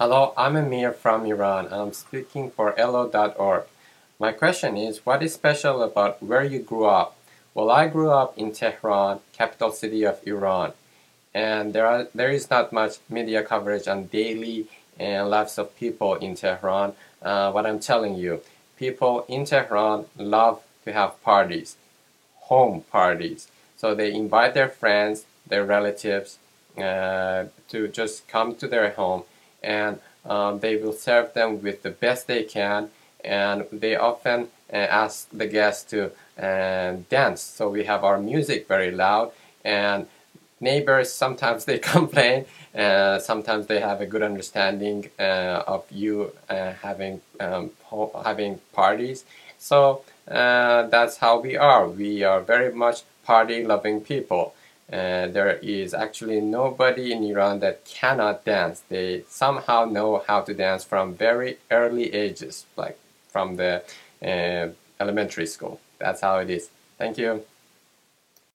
Hello, I'm Amir from Iran I'm speaking for elllo.org. My question is, what is special about where you grew up? Well, I grew up in Tehran, capital city of Iran, and there are there is not much media coverage on daily and lives of people in Tehran. Uh, what I'm telling you, people in Tehran love to have parties, home parties. So they invite their friends, their relatives, uh, to just come to their home and um, they will serve them with the best they can and they often uh, ask the guests to uh, dance. So we have our music very loud and neighbors sometimes they complain uh, sometimes they have a good understanding uh, of you uh, having um, having parties. So uh, that's how we are. We are very much party loving people uh, there is actually nobody in Iran that cannot dance. They somehow know how to dance from very early ages, like from the uh, elementary school. That's how it is. Thank you.